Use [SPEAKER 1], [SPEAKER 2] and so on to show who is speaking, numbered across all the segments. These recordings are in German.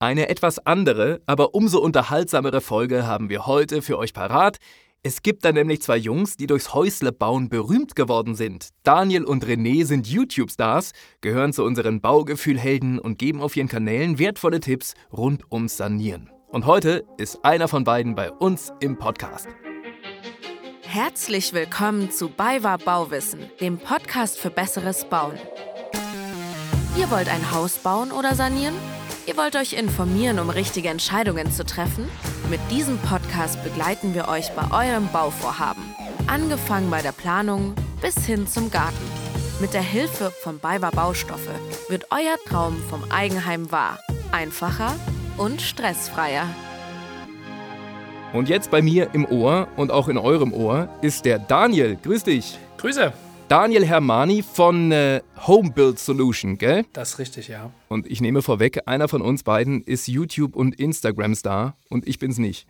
[SPEAKER 1] Eine etwas andere, aber umso unterhaltsamere Folge haben wir heute für euch parat. Es gibt da nämlich zwei Jungs, die durchs Häuslebauen berühmt geworden sind. Daniel und René sind YouTube-Stars, gehören zu unseren Baugefühlhelden und geben auf ihren Kanälen wertvolle Tipps rund ums Sanieren. Und heute ist einer von beiden bei uns im Podcast.
[SPEAKER 2] Herzlich willkommen zu BayWa Bauwissen, dem Podcast für besseres Bauen. Ihr wollt ein Haus bauen oder sanieren? Ihr wollt euch informieren, um richtige Entscheidungen zu treffen? Mit diesem Podcast begleiten wir euch bei eurem Bauvorhaben. Angefangen bei der Planung bis hin zum Garten. Mit der Hilfe von BayWa Baustoffe wird euer Traum vom Eigenheim wahr. Einfacher und stressfreier.
[SPEAKER 1] Und jetzt bei mir im Ohr und auch in eurem Ohr ist der Daniel. Grüß dich.
[SPEAKER 3] Grüße.
[SPEAKER 1] Daniel Hermani von äh, Home Build Solution, gell?
[SPEAKER 3] Das ist richtig, ja.
[SPEAKER 1] Und ich nehme vorweg, einer von uns beiden ist YouTube- und Instagram-Star und ich bin's nicht.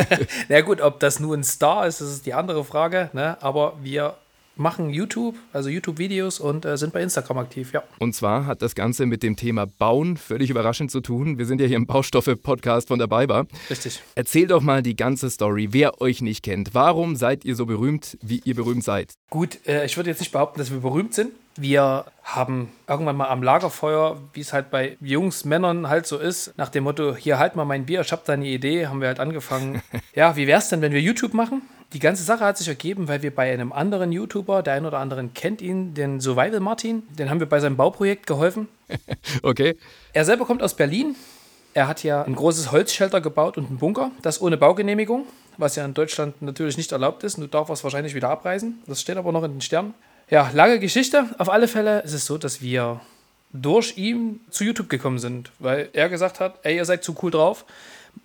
[SPEAKER 3] Na gut, ob das nur ein Star ist, das ist die andere Frage. Ne? Aber wir machen YouTube, also YouTube-Videos und äh, sind bei Instagram aktiv, ja.
[SPEAKER 1] Und zwar hat das Ganze mit dem Thema Bauen völlig überraschend zu tun. Wir sind ja hier im Baustoffe-Podcast von der BayWa.
[SPEAKER 3] Richtig.
[SPEAKER 1] Erzähl doch mal die ganze Story, wer euch nicht kennt. Warum seid ihr so berühmt, wie ihr berühmt seid?
[SPEAKER 3] Gut, äh, ich würde jetzt nicht behaupten, dass wir berühmt sind. Wir haben irgendwann mal am Lagerfeuer, wie es halt bei Jungs, Männern halt so ist, nach dem Motto, hier halt mal mein Bier, ich habe da eine Idee, haben wir halt angefangen. ja, wie wäre es denn, wenn wir YouTube machen? Die ganze Sache hat sich ergeben, weil wir bei einem anderen YouTuber, der ein oder andere kennt ihn, den Survival Martin, den haben wir bei seinem Bauprojekt geholfen.
[SPEAKER 1] okay.
[SPEAKER 3] Er selber kommt aus Berlin. Er hat ja ein großes Holzshelter gebaut und einen Bunker, das ohne Baugenehmigung, was ja in Deutschland natürlich nicht erlaubt ist. Du darfst es wahrscheinlich wieder abreißen. Das steht aber noch in den Sternen. Ja, lange Geschichte. Auf alle Fälle ist es so, dass wir durch ihn zu YouTube gekommen sind, weil er gesagt hat, ey, ihr seid zu cool drauf.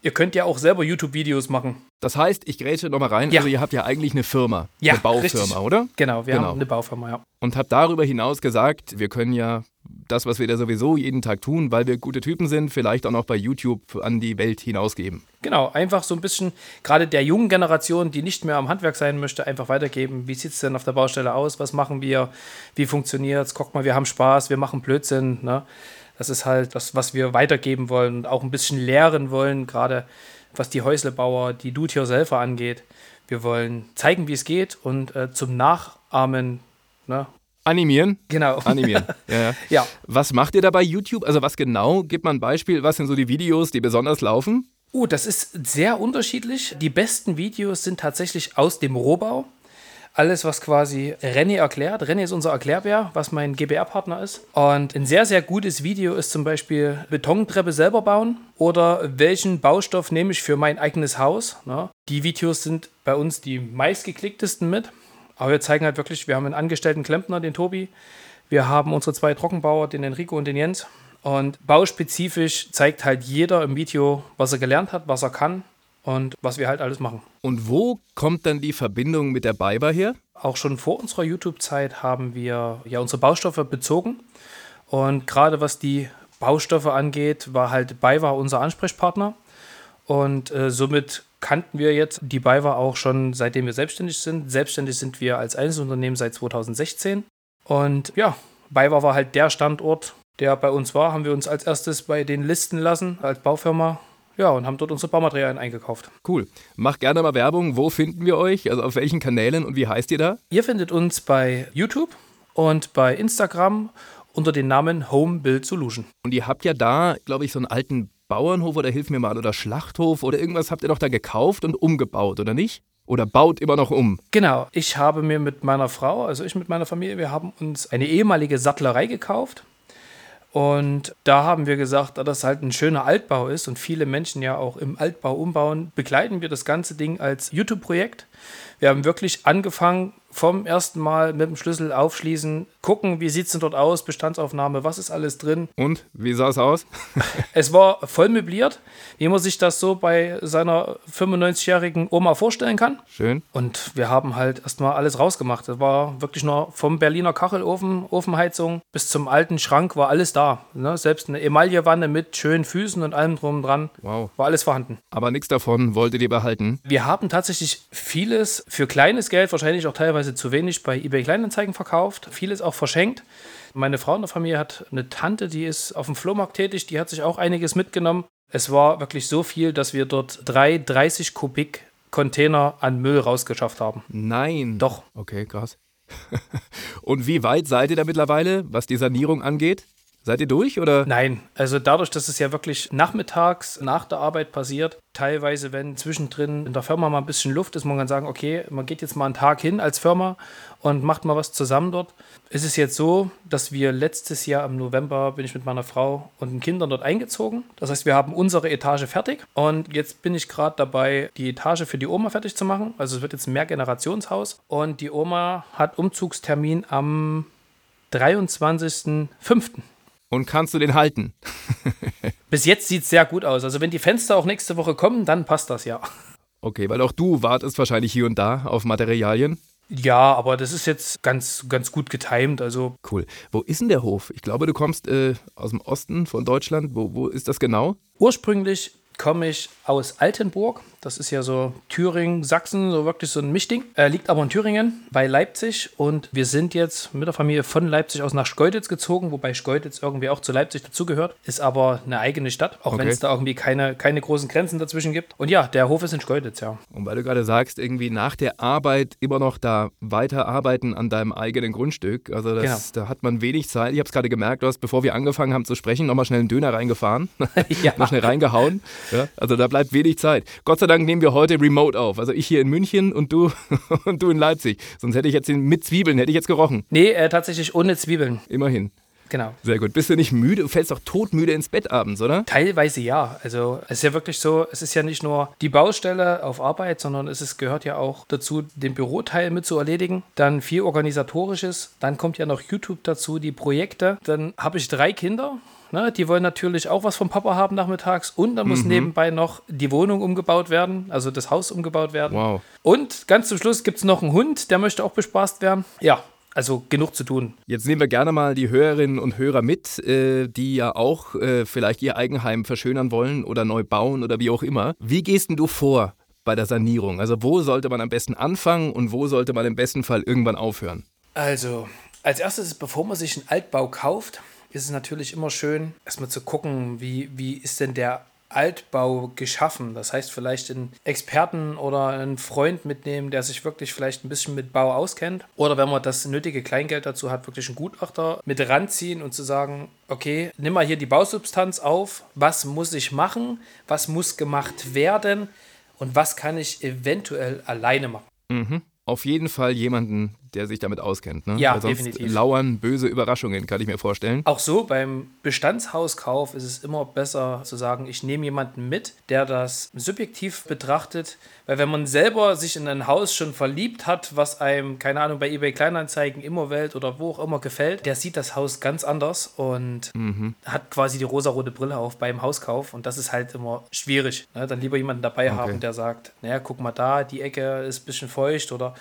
[SPEAKER 3] Ihr könnt ja auch selber YouTube-Videos machen.
[SPEAKER 1] Das heißt, ich grätsche nochmal rein,
[SPEAKER 3] Ja.
[SPEAKER 1] also ihr habt ja eigentlich eine Firma,
[SPEAKER 3] Ja,
[SPEAKER 1] eine Baufirma,
[SPEAKER 3] richtig.
[SPEAKER 1] oder?
[SPEAKER 3] Genau, wir
[SPEAKER 1] Genau.
[SPEAKER 3] haben eine Baufirma, ja.
[SPEAKER 1] Und habt darüber hinaus gesagt, wir können ja das, was wir da sowieso jeden Tag tun, weil wir gute Typen sind, vielleicht auch noch bei YouTube an die Welt hinausgeben.
[SPEAKER 3] Genau, einfach so ein bisschen, gerade der jungen Generation, die nicht mehr am Handwerk sein möchte, einfach weitergeben. Wie sieht es denn auf der Baustelle aus? Was machen wir? Wie funktioniert es? Guck mal, wir haben Spaß, wir machen Blödsinn. Ne? Das ist halt das, was wir weitergeben wollen und auch ein bisschen lehren wollen, gerade was die Häuslebauer, die Do-it-yourselfer angeht. Wir wollen zeigen, wie es geht und äh, zum Nachahmen. Ne?
[SPEAKER 1] Animieren?
[SPEAKER 3] Genau.
[SPEAKER 1] Animieren. ja, ja.
[SPEAKER 3] Ja,
[SPEAKER 1] Was macht ihr da bei YouTube? Also was genau? Gib mal ein Beispiel. Was sind so die Videos, die besonders laufen?
[SPEAKER 3] Uh, das ist sehr unterschiedlich. Die besten Videos sind tatsächlich aus dem Rohbau. Alles, was quasi René erklärt. René ist unser Erklärbär, was mein GBR-Partner ist. Und ein sehr, sehr gutes Video ist zum Beispiel Betontreppe selber bauen oder welchen Baustoff nehme ich für mein eigenes Haus. Ne? Die Videos sind bei uns die meistgeklicktesten mit. Aber wir zeigen halt wirklich, wir haben einen angestellten Klempner, den Tobi. Wir haben unsere zwei Trockenbauer, den Enrico und den Jens. Und bauspezifisch zeigt halt jeder im Video, was er gelernt hat, was er kann und was wir halt alles machen.
[SPEAKER 1] Und wo kommt dann die Verbindung mit der BayWa her?
[SPEAKER 3] Auch schon vor unserer YouTube-Zeit haben wir ja unsere Baustoffe bezogen. Und gerade was die Baustoffe angeht, war halt BayWa unser Ansprechpartner. Und äh, somit kannten wir jetzt die BayWa auch schon seitdem wir selbstständig sind. Selbstständig sind wir als Einzelunternehmen seit 2016. Und ja, BayWa war halt der Standort, der bei uns war. Haben wir uns als erstes bei den listen lassen als Baufirma. Ja, und haben dort unsere Baumaterialien eingekauft.
[SPEAKER 1] Cool. Mach gerne mal Werbung. Wo finden wir euch? Also auf welchen Kanälen und wie heißt ihr da?
[SPEAKER 3] Ihr findet uns bei YouTube und bei Instagram unter dem Namen Home Build Solution.
[SPEAKER 1] Und ihr habt ja da, glaube ich, so einen alten Bauernhof oder hilf mir mal oder Schlachthof oder irgendwas habt ihr doch da gekauft und umgebaut, oder nicht? Oder baut immer noch um?
[SPEAKER 3] Genau, ich habe mir mit meiner Frau, also ich mit meiner Familie, wir haben uns eine ehemalige Sattlerei gekauft. Und da haben wir gesagt, da das halt ein schöner Altbau ist und viele Menschen ja auch im Altbau umbauen, begleiten wir das ganze Ding als YouTube-Projekt. Wir haben wirklich angefangen vom ersten Mal mit dem Schlüssel aufschließen, gucken, wie sieht es denn dort aus, Bestandsaufnahme, was ist alles drin.
[SPEAKER 1] Und wie sah es aus?
[SPEAKER 3] Es war voll möbliert, wie man sich das so bei seiner 95-jährigen Oma vorstellen kann.
[SPEAKER 1] Schön.
[SPEAKER 3] Und wir haben halt erstmal alles rausgemacht. Das war wirklich nur vom Berliner Kachelofen, Ofenheizung bis zum alten Schrank war alles da. Ne? Selbst eine Emaillewanne mit schönen Füßen und allem drum und dran.
[SPEAKER 1] Wow.
[SPEAKER 3] War alles vorhanden.
[SPEAKER 1] Aber nichts davon wolltet ihr behalten.
[SPEAKER 3] Wir haben tatsächlich vieles für kleines Geld, wahrscheinlich auch teilweise zu wenig, bei eBay Kleinanzeigen verkauft. Vieles auch verschenkt. Meine Frau in der Familie hat eine Tante, die ist auf dem Flohmarkt tätig, die hat sich auch einiges mitgenommen. Es war wirklich so viel, dass wir dort drei 30 Kubik Container an Müll rausgeschafft haben.
[SPEAKER 1] Nein.
[SPEAKER 3] Doch.
[SPEAKER 1] Okay, krass. Und wie weit seid ihr da mittlerweile, was die Sanierung angeht? Seid ihr durch oder?
[SPEAKER 3] Nein, also dadurch, dass es ja wirklich nachmittags nach der Arbeit passiert, teilweise, wenn zwischendrin in der Firma mal ein bisschen Luft ist, man kann sagen, okay, man geht jetzt mal einen Tag hin als Firma und macht mal was zusammen dort. Es ist jetzt so, dass wir letztes Jahr im November bin ich mit meiner Frau und den Kindern dort eingezogen. Das heißt, wir haben unsere Etage fertig und jetzt bin ich gerade dabei, die Etage für die Oma fertig zu machen. Also es wird jetzt ein Mehrgenerationshaus und die Oma hat Umzugstermin am 23.05.
[SPEAKER 1] Und kannst du den halten?
[SPEAKER 3] Bis jetzt sieht es sehr gut aus. Also wenn die Fenster auch nächste Woche kommen, dann passt das ja.
[SPEAKER 1] Okay, weil auch du wartest wahrscheinlich hier und da auf Materialien.
[SPEAKER 3] Ja, aber das ist jetzt ganz, ganz gut getimt. Also
[SPEAKER 1] Cool. Wo ist denn der Hof? Ich glaube, du kommst äh, aus dem Osten von Deutschland. Wo, wo ist das genau?
[SPEAKER 3] ursprünglich komme ich aus Altenburg. Das ist ja so Thüringen, Sachsen, so wirklich so ein Mischding. Äh, liegt aber in Thüringen bei Leipzig und wir sind jetzt mit der Familie von Leipzig aus nach Schkeuditz gezogen, wobei Schkeuditz irgendwie auch zu Leipzig dazugehört. Ist aber eine eigene Stadt, auch wenn
[SPEAKER 1] Okay.
[SPEAKER 3] es da irgendwie keine, keine großen Grenzen dazwischen gibt. Und ja, der Hof ist in Schkeuditz, ja.
[SPEAKER 1] Und weil du gerade sagst, irgendwie nach der Arbeit immer noch da weiterarbeiten an deinem eigenen Grundstück. Also das,
[SPEAKER 3] Genau.
[SPEAKER 1] da hat man wenig Zeit. Ich habe es gerade gemerkt, du hast, bevor wir angefangen haben zu sprechen, nochmal schnell einen Döner reingefahren.
[SPEAKER 3] Ja.
[SPEAKER 1] noch schnell reingehauen. Ja, also da bleibt wenig Zeit. Gott sei Dank nehmen wir heute remote auf. Also ich hier in München und du und du in Leipzig. Sonst hätte ich jetzt den mit Zwiebeln, hätte ich jetzt gerochen.
[SPEAKER 3] Nee, äh, tatsächlich ohne Zwiebeln.
[SPEAKER 1] Immerhin.
[SPEAKER 3] Genau.
[SPEAKER 1] Sehr gut. Bist du nicht müde? Du fällst doch todmüde ins Bett abends, oder?
[SPEAKER 3] Teilweise ja. Also es ist ja wirklich so, es ist ja nicht nur die Baustelle auf Arbeit, sondern es ist, gehört ja auch dazu, den Büroteil mit zu erledigen. Dann viel organisatorisches. Dann kommt ja noch YouTube dazu, die Projekte. Dann habe ich drei Kinder. Ne, die wollen natürlich auch was vom Papa haben nachmittags und dann muss nebenbei noch die Wohnung umgebaut werden, also das Haus umgebaut werden.
[SPEAKER 1] Wow.
[SPEAKER 3] Und ganz zum Schluss gibt es noch einen Hund, der möchte auch bespaßt werden. Ja, also genug zu tun.
[SPEAKER 1] Jetzt nehmen wir gerne mal die Hörerinnen und Hörer mit, äh, die ja auch äh, vielleicht ihr Eigenheim verschönern wollen oder neu bauen oder wie auch immer. Wie gehst denn du vor bei der Sanierung? Also wo sollte man am besten anfangen und wo sollte man im besten Fall irgendwann aufhören?
[SPEAKER 3] Also, als erstes, bevor man sich einen Altbau kauft, ist es natürlich immer schön, erstmal zu gucken, wie, wie ist denn der Altbau geschaffen. Das heißt, vielleicht einen Experten oder einen Freund mitnehmen, der sich wirklich vielleicht ein bisschen mit Bau auskennt. Oder wenn man das nötige Kleingeld dazu hat, wirklich einen Gutachter mit ranziehen und zu sagen, okay, nimm mal hier die Bausubstanz auf, was muss ich machen, was muss gemacht werden und was kann ich eventuell alleine machen.
[SPEAKER 1] Mhm. Auf jeden Fall jemanden, der sich damit auskennt. Ne?
[SPEAKER 3] Ja,
[SPEAKER 1] Weil sonst
[SPEAKER 3] definitiv.
[SPEAKER 1] lauern böse Überraschungen, kann ich mir vorstellen.
[SPEAKER 3] Auch so beim Bestandshauskauf ist es immer besser zu sagen, ich nehme jemanden mit, der das subjektiv betrachtet, weil wenn man selber sich in ein Haus schon verliebt hat, was einem, keine Ahnung, bei eBay Kleinanzeigen, Immowelt oder wo auch immer gefällt, der sieht das Haus ganz anders und hat quasi die rosarote Brille auf beim Hauskauf und das ist halt immer schwierig. Ne? Dann lieber jemanden dabei haben, der sagt, naja, guck mal da, die Ecke ist ein bisschen feucht oder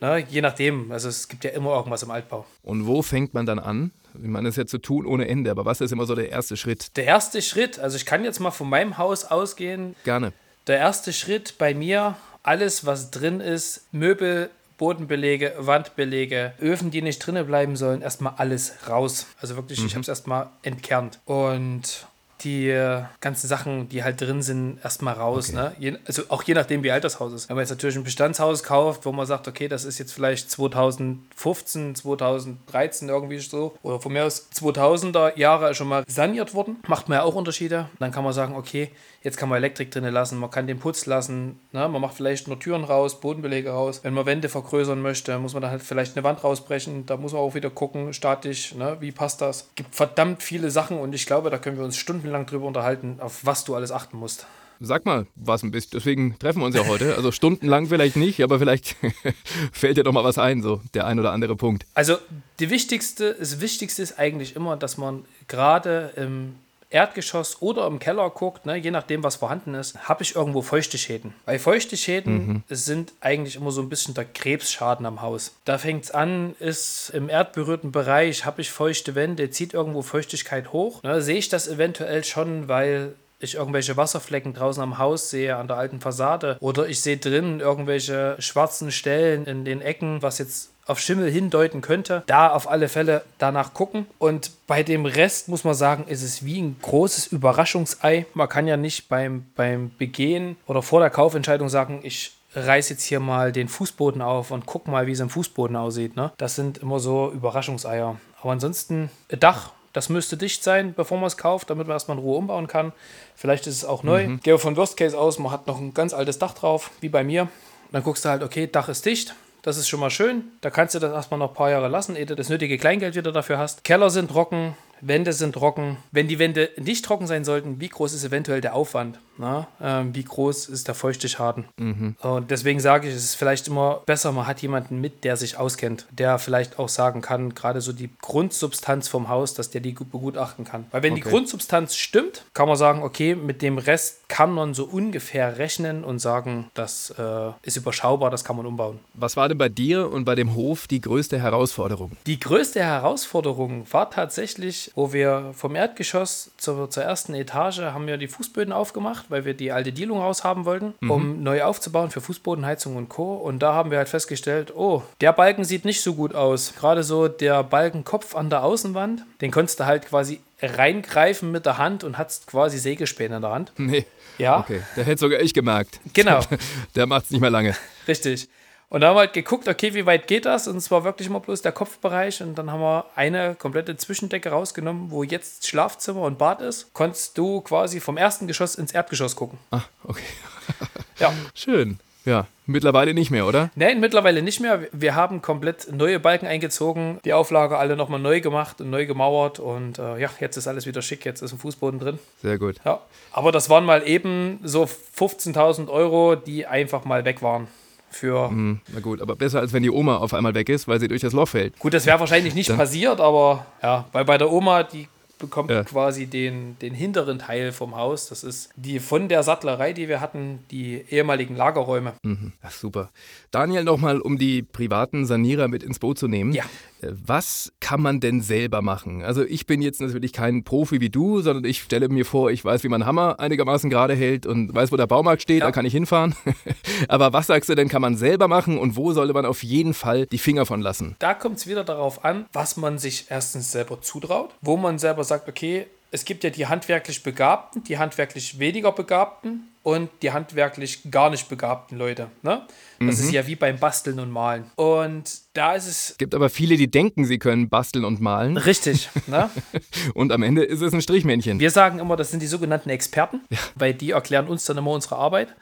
[SPEAKER 3] ne, je nachdem. Also es gibt ja immer irgendwas im Altbau.
[SPEAKER 1] Und wo fängt man dann an? Ich meine, das ist ja zu tun ohne Ende, aber was ist immer so der erste Schritt?
[SPEAKER 3] Der erste Schritt, also ich kann jetzt mal von meinem Haus ausgehen.
[SPEAKER 1] Gerne.
[SPEAKER 3] Der erste Schritt bei mir, alles was drin ist, Möbel, Bodenbelege, Wandbelege, Öfen, die nicht drinnen bleiben sollen, erstmal alles raus. Also wirklich, ich habe es erstmal entkernt. Und die äh, ganzen Sachen, die halt drin sind, erstmal raus. Ne? Je, also auch je nachdem, wie alt das Haus ist. Wenn man jetzt natürlich ein Bestandshaus kauft, wo man sagt, okay, das ist jetzt vielleicht 2015, 2013 irgendwie so, oder von mir aus 2000er Jahre schon mal saniert worden, macht man ja auch Unterschiede. Dann kann man sagen, okay, jetzt kann man Elektrik drinnen lassen, man kann den Putz lassen, ne? man macht vielleicht nur Türen raus, Bodenbelege raus. Wenn man Wände vergrößern möchte, muss man dann halt vielleicht eine Wand rausbrechen. Da muss man auch wieder gucken, statisch, ne? wie passt das. Gibt verdammt viele Sachen und ich glaube, da können wir uns stundenlang drüber unterhalten, auf was du alles achten musst.
[SPEAKER 1] Sag mal, was ein bisschen. Deswegen treffen wir uns ja heute. Also stundenlang vielleicht nicht, aber vielleicht fällt dir doch mal was ein, so der ein oder andere Punkt.
[SPEAKER 3] Also die wichtigste, das Wichtigste ist eigentlich immer, dass man gerade im Erdgeschoss oder im Keller guckt, ne, je nachdem, was vorhanden ist, habe ich irgendwo feuchte Schäden. Weil feuchte Schäden sind eigentlich immer so ein bisschen der Krebsschaden am Haus. Da fängt es an, ist im erdberührten Bereich, habe ich feuchte Wände, zieht irgendwo Feuchtigkeit hoch. Ne, sehe ich das eventuell schon, weil ich irgendwelche Wasserflecken draußen am Haus sehe, an der alten Fassade. Oder ich sehe drinnen irgendwelche schwarzen Stellen in den Ecken, was jetzt auf Schimmel hindeuten könnte, da auf alle Fälle danach gucken. Und bei dem Rest muss man sagen, ist es wie ein großes Überraschungsei. Man kann ja nicht beim, beim Begehen oder vor der Kaufentscheidung sagen, ich reiß jetzt hier mal den Fußboden auf und guck mal, wie es im Fußboden aussieht. Ne? Das sind immer so Überraschungseier. Aber ansonsten, Dach, das müsste dicht sein, bevor man es kauft, damit man erstmal in Ruhe umbauen kann. Vielleicht ist es auch neu. Mhm. Gehe von Worst Case aus, man hat noch ein ganz altes Dach drauf, wie bei mir. Dann guckst du halt, okay, Dach ist dicht. Das ist schon mal schön. Da kannst du das erstmal noch ein paar Jahre lassen, ehe du das nötige Kleingeld wieder dafür hast. Keller sind trocken, Wände sind trocken. Wenn die Wände nicht trocken sein sollten, wie groß ist eventuell der Aufwand? Na? Ähm, wie groß ist der Feuchteschaden? Mhm. Und deswegen sage ich, es ist vielleicht immer besser, man hat jemanden mit, der sich auskennt, der vielleicht auch sagen kann, gerade so die Grundsubstanz vom Haus, dass der die begutachten kann. Weil wenn okay. die Grundsubstanz stimmt, kann man sagen, okay, mit dem Rest kann man so ungefähr rechnen und sagen, das äh, ist überschaubar, das kann man umbauen.
[SPEAKER 1] Was war denn bei dir und bei dem Hof die größte Herausforderung?
[SPEAKER 3] Die größte Herausforderung war tatsächlich, wo wir vom Erdgeschoss zur, zur ersten Etage haben wir die Fußböden aufgemacht weil wir die alte Dielung raushaben wollten, mhm. um neu aufzubauen für Fußbodenheizung und Co. Und da haben wir halt festgestellt, oh, der Balken sieht nicht so gut aus. Gerade so der Balkenkopf an der Außenwand, den konntest du halt quasi reingreifen mit der Hand und hast quasi Sägespäne in der Hand.
[SPEAKER 1] Nee. Ja. Okay, der hätte sogar ich gemerkt.
[SPEAKER 3] Genau.
[SPEAKER 1] der macht es nicht mehr lange.
[SPEAKER 3] Richtig. Und da haben wir halt geguckt, okay, wie weit geht das? Und es war wirklich immer bloß der Kopfbereich. Und dann haben wir eine komplette Zwischendecke rausgenommen, wo jetzt Schlafzimmer und Bad ist. Konntest du quasi vom ersten Geschoss ins Erdgeschoss gucken.
[SPEAKER 1] Ah, okay. ja. Schön. Ja, mittlerweile nicht mehr, oder?
[SPEAKER 3] Nein, mittlerweile nicht mehr. Wir haben komplett neue Balken eingezogen, die Auflage alle nochmal neu gemacht und neu gemauert und äh, ja, jetzt ist alles wieder schick, jetzt ist ein Fußboden drin.
[SPEAKER 1] Sehr gut.
[SPEAKER 3] Ja, aber das waren mal eben so 15.000 Euro, die einfach mal weg waren für.
[SPEAKER 1] Mhm, na gut, aber besser als wenn die Oma auf einmal weg ist, weil sie durch das Loch fällt.
[SPEAKER 3] Gut, das wäre wahrscheinlich nicht passiert, aber ja, weil bei der Oma, die bekommt ja. quasi den, den hinteren Teil vom Haus. Das ist die von der Sattlerei, die wir hatten, die ehemaligen Lagerräume.
[SPEAKER 1] Mhm. Ach, super. Daniel, nochmal, um die privaten Sanierer mit ins Boot zu nehmen.
[SPEAKER 3] Ja.
[SPEAKER 1] Äh, was kann man denn selber machen? Also ich bin jetzt natürlich kein Profi wie du, sondern ich stelle mir vor, ich weiß, wie man Hammer einigermaßen gerade hält und weiß, wo der Baumarkt steht, ja. da kann ich hinfahren. Aber was sagst du denn, kann man selber machen und wo sollte man auf jeden Fall die Finger von lassen?
[SPEAKER 3] Da kommt es wieder darauf an, was man sich erstens selber zutraut, wo man selber sagt, okay, es gibt ja die handwerklich Begabten, die handwerklich weniger Begabten und die handwerklich gar nicht begabten Leute. Ne? Das mhm. ist ja wie beim Basteln und Malen. Und da ist es.
[SPEAKER 1] Es gibt aber viele, die denken, sie können basteln und malen.
[SPEAKER 3] Richtig. Ne?
[SPEAKER 1] und am Ende ist es ein Strichmännchen.
[SPEAKER 3] Wir sagen immer, das sind die sogenannten Experten, ja. weil die erklären uns dann immer unsere Arbeit.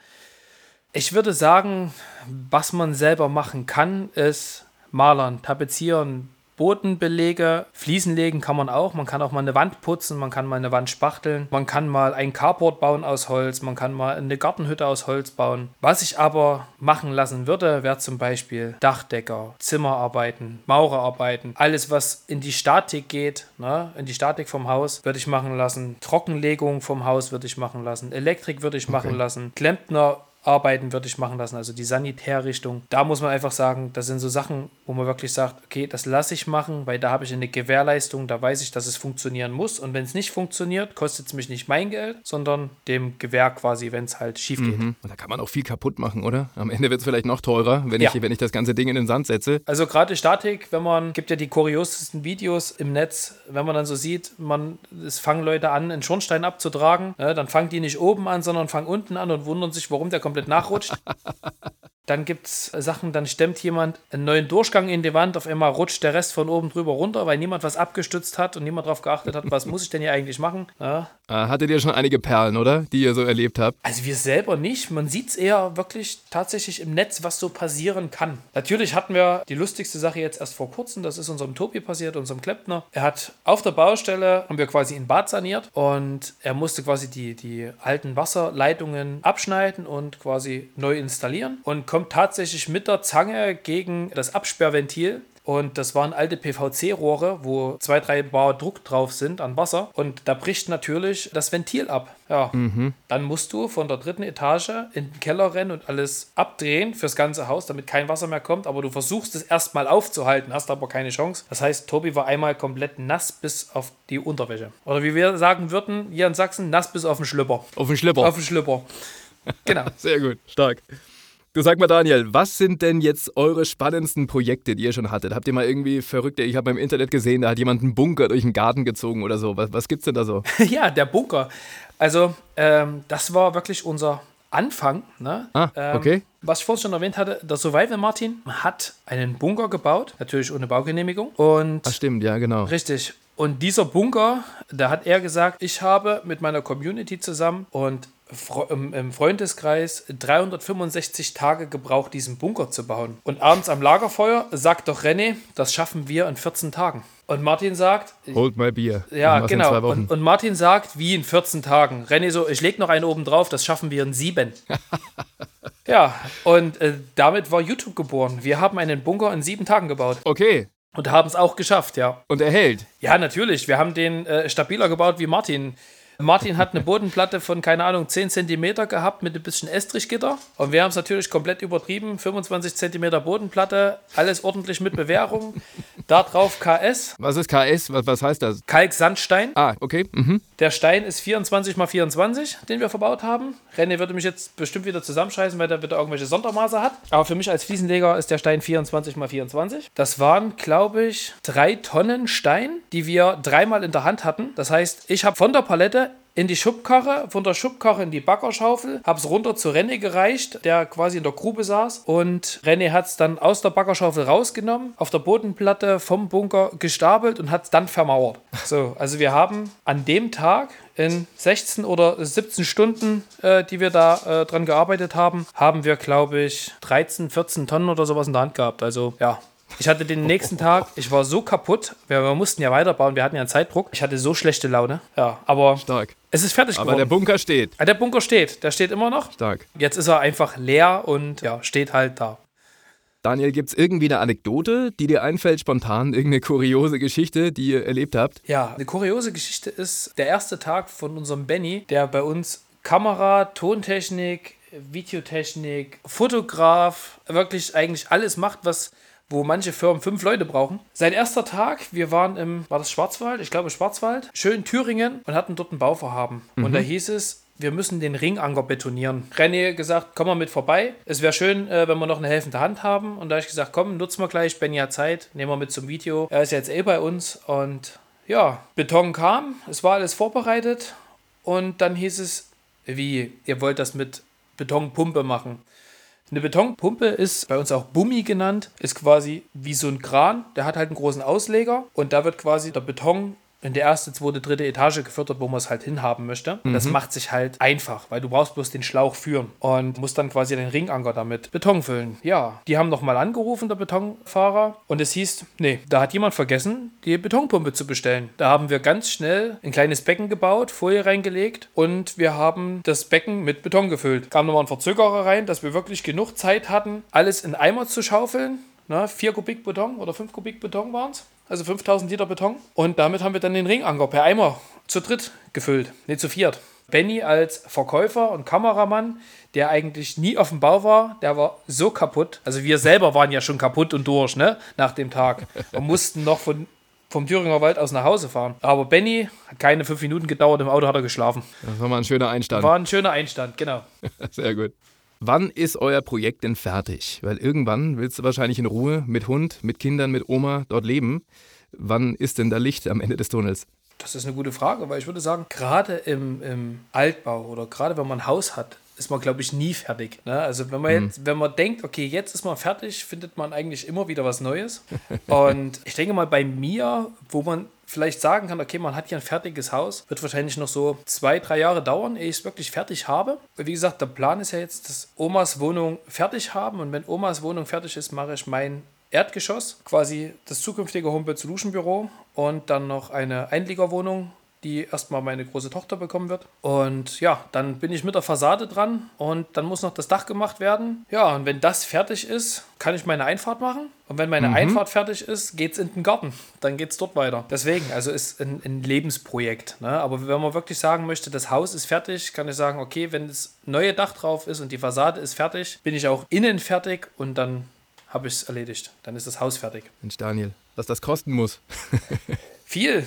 [SPEAKER 3] Ich würde sagen, was man selber machen kann, ist Malern, Tapezieren, Bodenbelege, Fliesen legen kann man auch. Man kann auch mal eine Wand putzen, man kann mal eine Wand spachteln, man kann mal ein Carport bauen aus Holz, man kann mal eine Gartenhütte aus Holz bauen. Was ich aber machen lassen würde, wäre zum Beispiel Dachdecker, Zimmerarbeiten, Maurerarbeiten, alles was in die Statik geht, ne, in die Statik vom Haus, würde ich machen lassen. Trockenlegung vom Haus würde ich machen lassen. Elektrik würde ich machen lassen. Klempner Arbeiten würde ich machen lassen, also die Sanitärrichtung. Da muss man einfach sagen, das sind so Sachen, wo man wirklich sagt, okay, das lasse ich machen, weil da habe ich eine Gewährleistung, da weiß ich, dass es funktionieren muss. Und wenn es nicht funktioniert, kostet es mich nicht mein Geld, sondern dem Gewehr quasi, wenn es halt schief geht. Mhm.
[SPEAKER 1] Und da kann man auch viel kaputt machen, oder? Am Ende wird es vielleicht noch teurer, wenn, ja. ich, wenn ich das ganze Ding in den Sand setze.
[SPEAKER 3] Also gerade Statik, wenn man, gibt ja die kuriosesten Videos im Netz, wenn man dann so sieht, man, es fangen Leute an, einen Schornstein abzutragen, ne, dann fangen die nicht oben an, sondern fangen unten an und wundern sich, warum der kommt komplett nachrutscht. Dann gibt es Sachen, dann stemmt jemand einen neuen Durchgang in die Wand, auf einmal rutscht der Rest von oben drüber runter, weil niemand was abgestützt hat und niemand darauf geachtet hat, was muss ich denn hier eigentlich machen. Ja.
[SPEAKER 1] Ah, hattet ihr schon einige Perlen, oder? Die ihr so erlebt habt?
[SPEAKER 3] Also wir selber nicht. Man sieht es eher wirklich tatsächlich im Netz, was so passieren kann. Natürlich hatten wir die lustigste Sache jetzt erst vor kurzem, das ist unserem Tobi passiert, unserem Kleppner. Er hat auf der Baustelle, haben wir quasi ein Bad saniert und er musste quasi die, die alten Wasserleitungen abschneiden und quasi neu installieren und kommt tatsächlich mit der Zange gegen das Absperrventil und das waren alte PVC-Rohre, wo zwei, drei Bar Druck drauf sind an Wasser. Und da bricht natürlich das Ventil ab. Ja. Mhm. Dann musst du von der dritten Etage in den Keller rennen und alles abdrehen fürs ganze Haus, damit kein Wasser mehr kommt. Aber du versuchst es erstmal aufzuhalten, hast aber keine Chance. Das heißt, Tobi war einmal komplett nass bis auf die Unterwäsche. Oder wie wir sagen würden, hier in Sachsen, nass bis auf den Schlüpper.
[SPEAKER 1] Auf den Schlüpper.
[SPEAKER 3] Auf den Schlüpper.
[SPEAKER 1] Genau. Sehr gut, stark. Du sag mal, Daniel, was sind denn jetzt eure spannendsten Projekte, die ihr schon hattet? Habt ihr mal irgendwie verrückte, ich habe im Internet gesehen, da hat jemand einen Bunker durch den Garten gezogen oder so. Was, was gibt's denn da so?
[SPEAKER 3] ja, der Bunker. Also, ähm, das war wirklich unser Anfang. Ne?
[SPEAKER 1] Ah,
[SPEAKER 3] ähm,
[SPEAKER 1] okay.
[SPEAKER 3] was ich vorhin schon erwähnt hatte, der Survival Martin hat einen Bunker gebaut, natürlich ohne Baugenehmigung. Und
[SPEAKER 1] Ach, stimmt, ja, genau.
[SPEAKER 3] Richtig. Und dieser Bunker, da hat er gesagt, ich habe mit meiner Community zusammen und im Freundeskreis 365 Tage gebraucht, diesen Bunker zu bauen. Und abends am Lagerfeuer sagt doch René, das schaffen wir in 14 Tagen. Und Martin sagt.
[SPEAKER 1] Hold my beer.
[SPEAKER 3] Ja, genau. Und, und, Martin sagt, wie in 14 Tagen. René so, ich lege noch einen oben drauf, das schaffen wir in sieben. ja, und äh, damit war YouTube geboren. Wir haben einen Bunker in sieben Tagen gebaut.
[SPEAKER 1] Okay.
[SPEAKER 3] Und haben es auch geschafft, ja.
[SPEAKER 1] Und er hält?
[SPEAKER 3] Ja, natürlich. Wir haben den äh, stabiler gebaut wie Martin. Martin hat eine Bodenplatte von, keine Ahnung, 10 cm gehabt mit ein bisschen Estrichgitter. Und wir haben es natürlich komplett übertrieben. 25 cm Bodenplatte, alles ordentlich mit Bewährung. da drauf KS.
[SPEAKER 1] Was ist KS? Was, heißt das?
[SPEAKER 3] Kalksandstein.
[SPEAKER 1] Ah, okay. Mhm.
[SPEAKER 3] Der Stein ist 24 x 24, den wir verbaut haben. René würde mich jetzt bestimmt wieder zusammenscheißen, weil der wieder irgendwelche Sondermaße hat. Aber für mich als Fliesenleger ist der Stein 24 x 24. Das waren, glaube ich, drei Tonnen Stein, die wir dreimal in der Hand hatten. Das heißt, ich habe von der Palette in die Schubkarre, von der Schubkarre in die Baggerschaufel, habe es runter zu René gereicht, der quasi in der Grube saß. Und René hat es dann aus der Baggerschaufel rausgenommen, auf der Bodenplatte vom Bunker gestapelt und hat es dann vermauert. So, also wir haben an dem Tag in 16 oder 17 Stunden, äh, die wir da äh, dran gearbeitet haben, haben wir, glaube ich, 13, 14 Tonnen oder sowas in der Hand gehabt. Also ja, ich hatte den nächsten Tag, ich war so kaputt, wir, wir, mussten ja weiterbauen, wir hatten ja einen Zeitdruck. Ich hatte so schlechte Laune. Ja, aber
[SPEAKER 1] Stark.
[SPEAKER 3] es ist fertig
[SPEAKER 1] geworden. Aber der Bunker steht.
[SPEAKER 3] Ah, der Bunker steht, der steht immer noch.
[SPEAKER 1] Stark.
[SPEAKER 3] Jetzt ist er einfach leer und ja, steht halt da.
[SPEAKER 1] Daniel, gibt es irgendwie eine Anekdote, die dir einfällt, spontan, irgendeine kuriose Geschichte, die ihr erlebt habt?
[SPEAKER 3] Ja, eine kuriose Geschichte ist der erste Tag von unserem Benny, der bei uns Kamera, Tontechnik, Videotechnik, Fotograf, wirklich eigentlich alles macht, was wo manche Firmen fünf Leute brauchen. Sein erster Tag, wir waren im, war das Schwarzwald? Ich glaube Schwarzwald, schön Thüringen und hatten dort ein Bauvorhaben. Mhm. Und da hieß es, wir müssen den Ringanker betonieren. René gesagt, komm mal mit vorbei. Es wäre schön, äh, wenn wir noch eine helfende Hand haben. Und da habe ich gesagt, komm, nutzen wir gleich, Benny hat Zeit, nehmen wir mit zum Video. Er ist jetzt eh bei uns und ja, Beton kam, es war alles vorbereitet und dann hieß es, wie, ihr wollt das mit Betonpumpe machen. Eine Betonpumpe ist bei uns auch Bummi genannt, ist quasi wie so ein Kran, der hat halt einen großen Ausleger und da wird quasi der Beton in die erste, zweite, dritte Etage gefördert, wo man es halt hinhaben möchte. Und das mhm. macht sich halt einfach, weil du brauchst bloß den Schlauch führen und musst dann quasi den Ringanker damit Beton füllen. Ja, die haben nochmal angerufen, der Betonfahrer, und es hieß, nee, da hat jemand vergessen, die Betonpumpe zu bestellen. Da haben wir ganz schnell ein kleines Becken gebaut, Folie reingelegt und wir haben das Becken mit Beton gefüllt. Kam nochmal ein Verzögerer rein, dass wir wirklich genug Zeit hatten, alles in Eimer zu schaufeln. Na, 4 Kubik Beton oder 5 Kubik Beton waren es also 5000 Liter Beton. Und damit haben wir dann den Ringanker per Eimer zu dritt gefüllt, nicht zu viert. Benny als Verkäufer und Kameramann, der eigentlich nie auf dem Bau war, der war so kaputt. Also wir selber waren ja schon kaputt und durch, ne, nach dem Tag. Wir mussten noch von, vom Thüringer Wald aus nach Hause fahren. Aber Benny hat keine fünf Minuten gedauert, im Auto hat er geschlafen.
[SPEAKER 1] Das war mal ein schöner Einstand.
[SPEAKER 3] War ein schöner Einstand, genau.
[SPEAKER 1] Sehr gut. Wann ist euer Projekt denn fertig? Weil irgendwann willst du wahrscheinlich in Ruhe mit Hund, mit Kindern, mit Oma dort leben. Wann ist denn da Licht am Ende des Tunnels?
[SPEAKER 3] Das ist eine gute Frage, weil ich würde sagen, gerade im, im Altbau oder gerade wenn man ein Haus hat, ist man, glaube ich, nie fertig. Ne? Also wenn man mhm. jetzt, wenn man denkt, okay, jetzt ist man fertig, findet man eigentlich immer wieder was Neues. Und ich denke mal, bei mir, wo man vielleicht sagen kann, okay, man hat hier ein fertiges Haus, wird wahrscheinlich noch so zwei, drei Jahre dauern, ehe ich es wirklich fertig habe. Wie gesagt, der Plan ist ja jetzt, dass Omas Wohnung fertig haben und wenn Omas Wohnung fertig ist, mache ich mein Erdgeschoss, quasi das zukünftige Homebird Solution Büro und dann noch eine Einliegerwohnung die erstmal meine große Tochter bekommen wird. Und ja, dann bin ich mit der Fassade dran und dann muss noch das Dach gemacht werden. Ja, und wenn das fertig ist, kann ich meine Einfahrt machen. Und wenn meine mhm. Einfahrt fertig ist, geht es in den Garten. Dann geht es dort weiter. Deswegen, also ist ein, ein Lebensprojekt. Ne? Aber wenn man wirklich sagen möchte, das Haus ist fertig, kann ich sagen, okay, wenn das neue Dach drauf ist und die Fassade ist fertig, bin ich auch innen fertig und dann habe ich es erledigt. Dann ist das Haus fertig.
[SPEAKER 1] Mensch, Daniel, was das kosten muss.
[SPEAKER 3] Viel.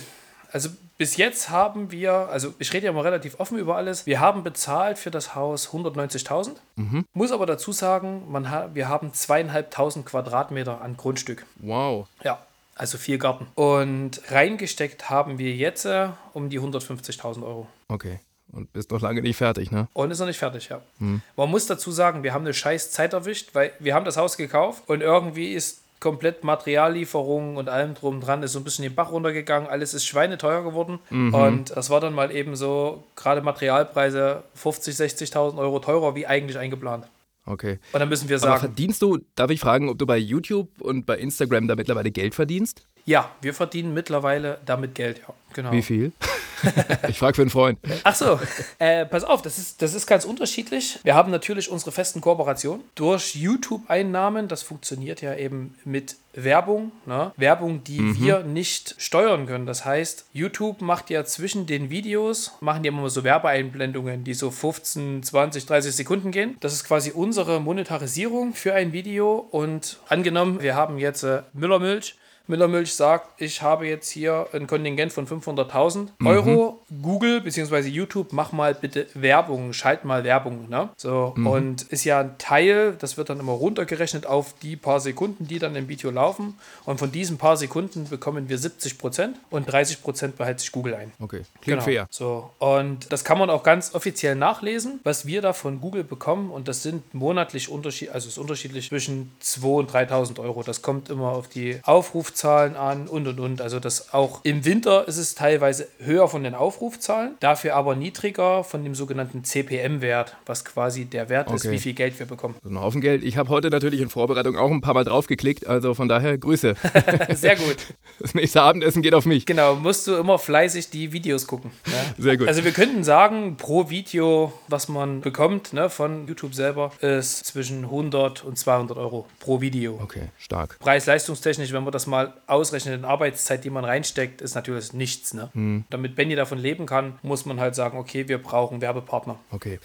[SPEAKER 3] Also bis jetzt haben wir, also ich rede ja mal relativ offen über alles, wir haben bezahlt für das Haus 190.000.
[SPEAKER 1] Mhm.
[SPEAKER 3] Muss aber dazu sagen, man ha wir haben zweieinhalbtausend Quadratmeter an Grundstück.
[SPEAKER 1] Wow.
[SPEAKER 3] Ja, also vier Garten. Und reingesteckt haben wir jetzt äh, um die 150.000 Euro.
[SPEAKER 1] Okay. Und bist noch lange nicht fertig, ne?
[SPEAKER 3] Und ist noch nicht fertig, ja. Man muss dazu sagen, wir haben eine scheiß Zeit erwischt, weil wir haben das Haus gekauft und irgendwie ist komplett Materiallieferung und allem drum dran ist so ein bisschen den Bach runtergegangen. Alles ist schweineteuer geworden. Und das war dann mal eben so, gerade Materialpreise 50, 60.000 Euro teurer wie eigentlich eingeplant.
[SPEAKER 1] Okay.
[SPEAKER 3] Und dann müssen wir
[SPEAKER 1] Aber
[SPEAKER 3] sagen,
[SPEAKER 1] verdienst du, darf ich fragen, ob du bei YouTube und bei Instagram da mittlerweile Geld verdienst?
[SPEAKER 3] ja, wir verdienen mittlerweile damit Geld, ja. Genau.
[SPEAKER 1] Wie viel? Ich frage für einen Freund.
[SPEAKER 3] Ach so, äh, pass auf, das ist, das ist ganz unterschiedlich. Wir haben natürlich unsere festen Kooperationen durch YouTube-Einnahmen. Das funktioniert ja eben mit Werbung. Ne? Werbung, die wir nicht steuern können. Das heißt, YouTube macht ja zwischen den Videos, machen die immer so Werbeeinblendungen, die so 15, 20, 30 Sekunden gehen. Das ist quasi unsere Monetarisierung für ein Video. Und angenommen, wir haben jetzt äh, Müllermilch. Müllermilch sagt, ich habe jetzt hier ein Kontingent von 500.000 Euro. Google bzw. YouTube, mach mal bitte Werbung, schalt mal Werbung. Ne? So, und ist ja ein Teil, das wird dann immer runtergerechnet auf die paar Sekunden, die dann im Video laufen. Und von diesen paar Sekunden bekommen wir 70 Prozent und 30 Prozent behält sich Google ein.
[SPEAKER 1] Okay. Klingt fair.
[SPEAKER 3] So, und das kann man auch ganz offiziell nachlesen, was wir da von Google bekommen. Und das sind monatlich Unterschied, also es ist unterschiedlich zwischen 2.000 und 3.000 Euro. Das kommt immer auf die Aufrufzahlen an und und und. Also das auch im Winter ist es teilweise höher von den Aufrufzahlen, dafür aber niedriger von dem sogenannten CPM-Wert, was quasi der Wert ist,
[SPEAKER 1] Okay.
[SPEAKER 3] wie viel Geld wir bekommen.
[SPEAKER 1] So ein Haufen Geld. Ich habe heute natürlich in Vorbereitung auch ein paar Mal draufgeklickt, also von daher Grüße.
[SPEAKER 3] Sehr gut.
[SPEAKER 1] Das nächste Abendessen geht auf mich.
[SPEAKER 3] Genau, musst du immer fleißig die Videos gucken. Ne?
[SPEAKER 1] Sehr gut.
[SPEAKER 3] Also wir könnten sagen, pro Video, was man bekommt ne, von YouTube selber, ist zwischen 100 und 200 Euro pro Video.
[SPEAKER 1] Okay, stark.
[SPEAKER 3] Preis-leistungstechnisch, wenn man das mal ausrechnet in Arbeitszeit, die man reinsteckt, ist natürlich nichts. Ne?
[SPEAKER 1] Hm.
[SPEAKER 3] Damit Benny davon leben kann, muss man halt sagen, okay, wir brauchen Werbepartner.
[SPEAKER 1] Okay.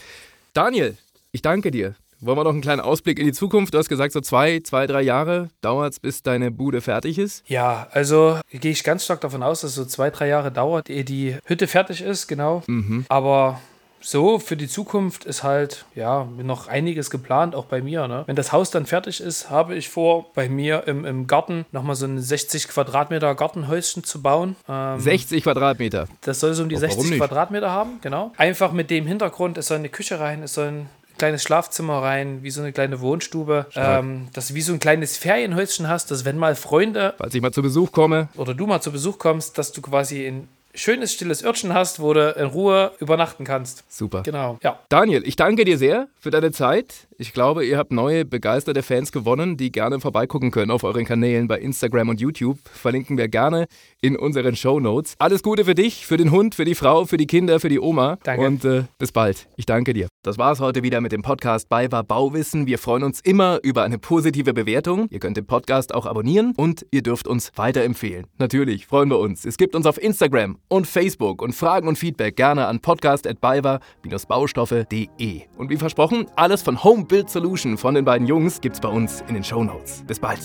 [SPEAKER 1] Daniel, ich danke dir. Wollen wir noch einen kleinen Ausblick in die Zukunft? Du hast gesagt, so zwei, zwei, drei Jahre dauert es, bis deine Bude fertig ist.
[SPEAKER 3] Ja, also gehe ich ganz stark davon aus, dass es so zwei, drei Jahre dauert, ehe die Hütte fertig ist, genau. Aber so für die Zukunft ist halt, ja, noch einiges geplant, auch bei mir. Ne? Wenn das Haus dann fertig ist, habe ich vor, bei mir im, im Garten nochmal so ein 60 Quadratmeter Gartenhäuschen zu bauen. Ähm,
[SPEAKER 1] 60 Quadratmeter.
[SPEAKER 3] das soll so um die
[SPEAKER 1] warum
[SPEAKER 3] 60
[SPEAKER 1] nicht?
[SPEAKER 3] Quadratmeter haben, genau. Einfach mit dem Hintergrund, es soll eine Küche rein, es soll ein kleines Schlafzimmer rein, wie so eine kleine Wohnstube. Ähm, dass du wie so ein kleines Ferienhäuschen hast, dass wenn mal Freunde
[SPEAKER 1] Falls ich mal zu Besuch komme,
[SPEAKER 3] oder du mal zu Besuch kommst, dass du quasi ein schönes, stilles Örtchen hast, wo du in Ruhe übernachten kannst.
[SPEAKER 1] super.
[SPEAKER 3] Genau, ja.
[SPEAKER 1] Daniel, ich danke dir sehr für deine Zeit. Ich glaube, ihr habt neue, begeisterte Fans gewonnen, die gerne vorbeigucken können auf euren Kanälen bei Instagram und YouTube. Verlinken wir gerne in unseren Show Notes. Alles Gute für dich, für den Hund, für die Frau, für die Kinder, für die Oma.
[SPEAKER 3] Danke.
[SPEAKER 1] Und äh, bis bald. Ich danke dir. Das war's heute wieder mit dem Podcast BayWa Bauwissen. Wir freuen uns immer über eine positive Bewertung. Ihr könnt den Podcast auch abonnieren und ihr dürft uns weiterempfehlen. Natürlich freuen wir uns. Es gibt uns auf Instagram und Facebook und Fragen und Feedback gerne an podcast.baywa-baustoffe.de. Und wie versprochen, alles von Home Build Solution von den beiden Jungs gibt's bei uns in den Show Notes. Bis bald.